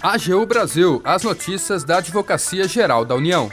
AGU Brasil, as notícias da Advocacia Geral da União.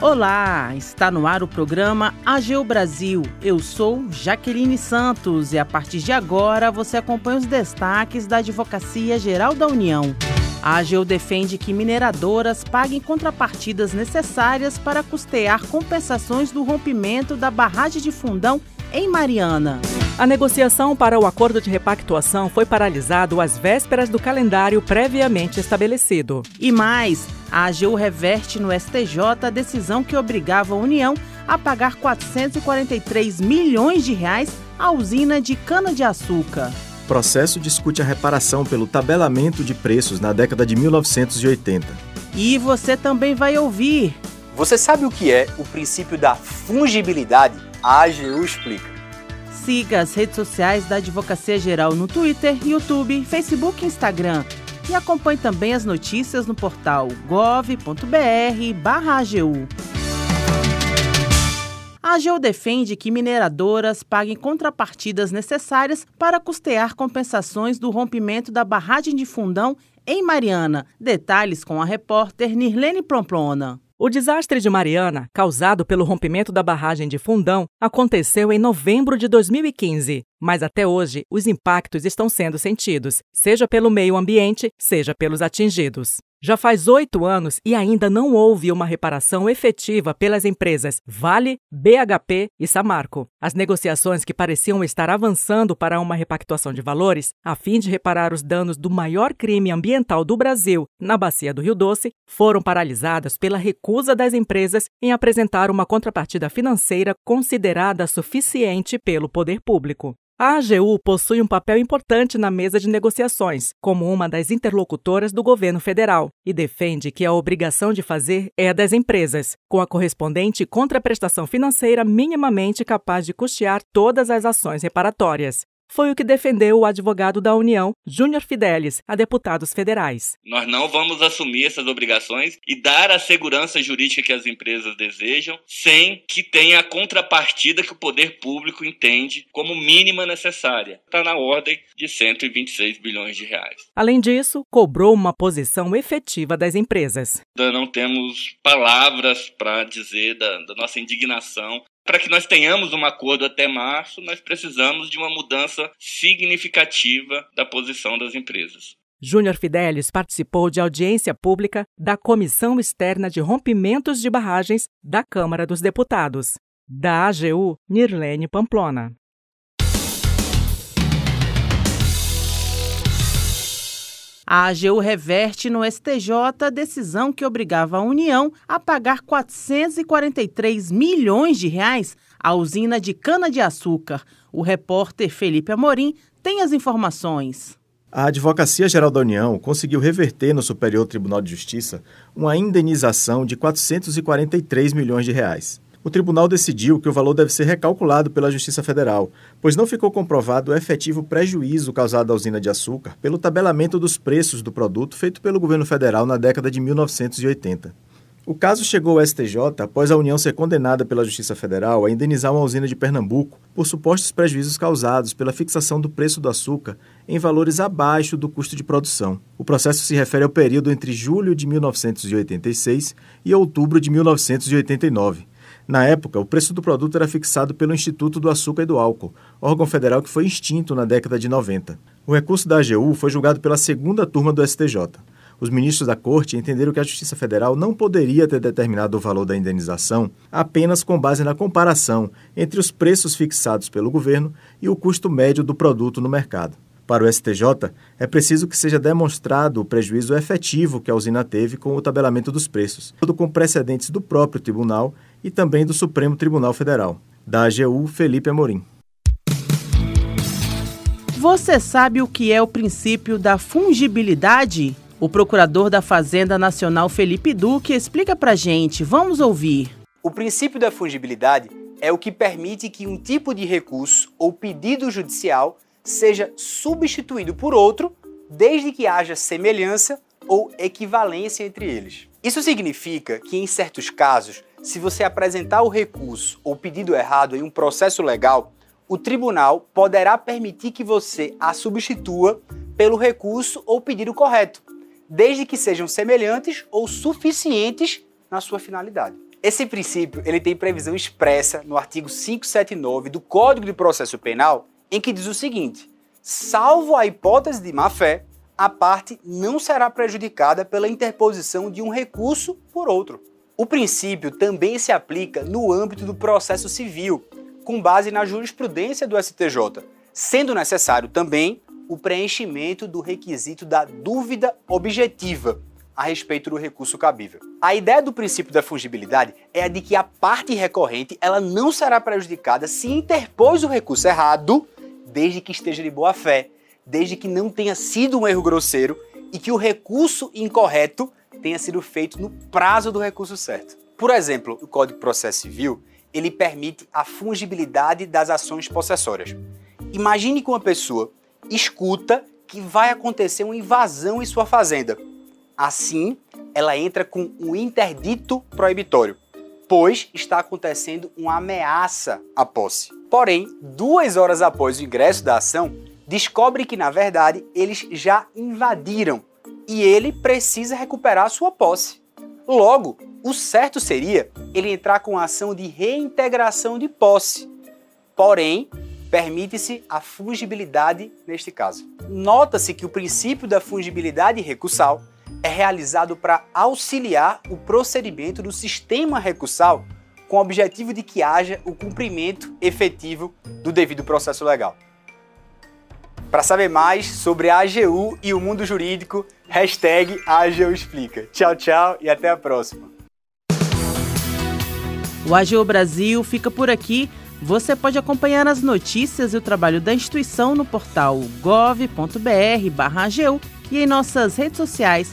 Olá, está no ar o programa AGU Brasil. Eu sou Jaqueline Santos e a partir de agora você acompanha os destaques da Advocacia Geral da União. A AGU defende que mineradoras paguem contrapartidas necessárias para custear compensações do rompimento da barragem de fundão em Mariana. A negociação para o acordo de repactuação foi paralisado às vésperas do calendário previamente estabelecido. E mais, a AGU reverte no STJ a decisão que obrigava a União a pagar 443 milhões de reais à usina de cana-de-açúcar. O processo discute a reparação pelo tabelamento de preços na década de 1980. E você também vai ouvir. Você sabe o que é o princípio da fungibilidade? A AGU explica. Siga as redes sociais da Advocacia Geral no Twitter, YouTube, Facebook e Instagram. E acompanhe também as notícias no portal gov.br/agu. A AGU defende que mineradoras paguem contrapartidas necessárias para custear compensações do rompimento da barragem de fundão em Mariana. Detalhes com a repórter Nirlene Plomplona. O desastre de Mariana, causado pelo rompimento da barragem de Fundão, aconteceu em novembro de 2015, mas até hoje os impactos estão sendo sentidos, seja pelo meio ambiente, seja pelos atingidos. Já faz oito anos e ainda não houve uma reparação efetiva pelas empresas Vale, BHP e Samarco. As negociações que pareciam estar avançando para uma repactuação de valores, a fim de reparar os danos do maior crime ambiental do Brasil na bacia do Rio Doce, foram paralisadas pela recusa das empresas em apresentar uma contrapartida financeira considerada suficiente pelo poder público. A AGU possui um papel importante na mesa de negociações, como uma das interlocutoras do governo federal, e defende que a obrigação de fazer é a das empresas, com a correspondente contraprestação financeira minimamente capaz de custear todas as ações reparatórias foi o que defendeu o advogado da União, Júnior Fidelis, a deputados federais. Nós não vamos assumir essas obrigações e dar a segurança jurídica que as empresas desejam, sem que tenha a contrapartida que o poder público entende como mínima necessária. Está na ordem de 126 bilhões de reais. Além disso, cobrou uma posição efetiva das empresas. Não temos palavras para dizer da, da nossa indignação para que nós tenhamos um acordo até março, nós precisamos de uma mudança significativa da posição das empresas. Júnior Fidelis participou de audiência pública da Comissão Externa de Rompimentos de Barragens da Câmara dos Deputados. Da AGU, Nirlene Pamplona. A AGU reverte no STJ a decisão que obrigava a União a pagar 443 milhões de reais à usina de cana-de-açúcar. O repórter Felipe Amorim tem as informações. A Advocacia Geral da União conseguiu reverter no Superior Tribunal de Justiça uma indenização de 443 milhões de reais o tribunal decidiu que o valor deve ser recalculado pela Justiça Federal, pois não ficou comprovado o efetivo prejuízo causado à usina de açúcar pelo tabelamento dos preços do produto feito pelo governo federal na década de 1980. O caso chegou ao STJ após a União ser condenada pela Justiça Federal a indenizar uma usina de Pernambuco por supostos prejuízos causados pela fixação do preço do açúcar em valores abaixo do custo de produção. O processo se refere ao período entre julho de 1986 e outubro de 1989 na época, o preço do produto era fixado pelo Instituto do Açúcar e do Álcool, órgão federal que foi extinto na década de 90. O recurso da AGU foi julgado pela segunda turma do STJ. Os ministros da Corte entenderam que a Justiça Federal não poderia ter determinado o valor da indenização apenas com base na comparação entre os preços fixados pelo governo e o custo médio do produto no mercado. Para o STJ, é preciso que seja demonstrado o prejuízo efetivo que a usina teve com o tabelamento dos preços, com precedentes do próprio tribunal e também do Supremo Tribunal Federal. Da AGU, Felipe Amorim. Você sabe o que é o princípio da fungibilidade? O procurador da Fazenda Nacional Felipe Duque explica pra gente. Vamos ouvir. O princípio da fungibilidade é o que permite que um tipo de recurso ou pedido judicial seja substituído por outro, desde que haja semelhança ou equivalência entre eles. Isso significa que, em certos casos, se você apresentar o recurso ou pedido errado em um processo legal, o tribunal poderá permitir que você a substitua pelo recurso ou pedido correto, desde que sejam semelhantes ou suficientes na sua finalidade. Esse princípio ele tem previsão expressa no artigo 579 do Código de Processo Penal, em que diz o seguinte: salvo a hipótese de má-fé, a parte não será prejudicada pela interposição de um recurso por outro. O princípio também se aplica no âmbito do processo civil, com base na jurisprudência do STJ, sendo necessário também o preenchimento do requisito da dúvida objetiva a respeito do recurso cabível. A ideia do princípio da fungibilidade é a de que a parte recorrente ela não será prejudicada se interpôs o recurso errado, desde que esteja de boa fé, desde que não tenha sido um erro grosseiro e que o recurso incorreto tenha sido feito no prazo do recurso certo. Por exemplo, o Código de Processo Civil ele permite a fungibilidade das ações possessórias. Imagine que uma pessoa escuta que vai acontecer uma invasão em sua fazenda. Assim, ela entra com um interdito proibitório, pois está acontecendo uma ameaça à posse. Porém, duas horas após o ingresso da ação, descobre que, na verdade, eles já invadiram e ele precisa recuperar sua posse. Logo, o certo seria ele entrar com a ação de reintegração de posse. Porém, permite-se a fungibilidade neste caso. Nota-se que o princípio da fungibilidade recursal é realizado para auxiliar o procedimento do sistema recursal com o objetivo de que haja o cumprimento efetivo do devido processo legal. Para saber mais sobre a AGU e o mundo jurídico, hashtag AGU Explica. Tchau, tchau e até a próxima. O AGU Brasil fica por aqui. Você pode acompanhar as notícias e o trabalho da instituição no portal gov.br/agu e em nossas redes sociais.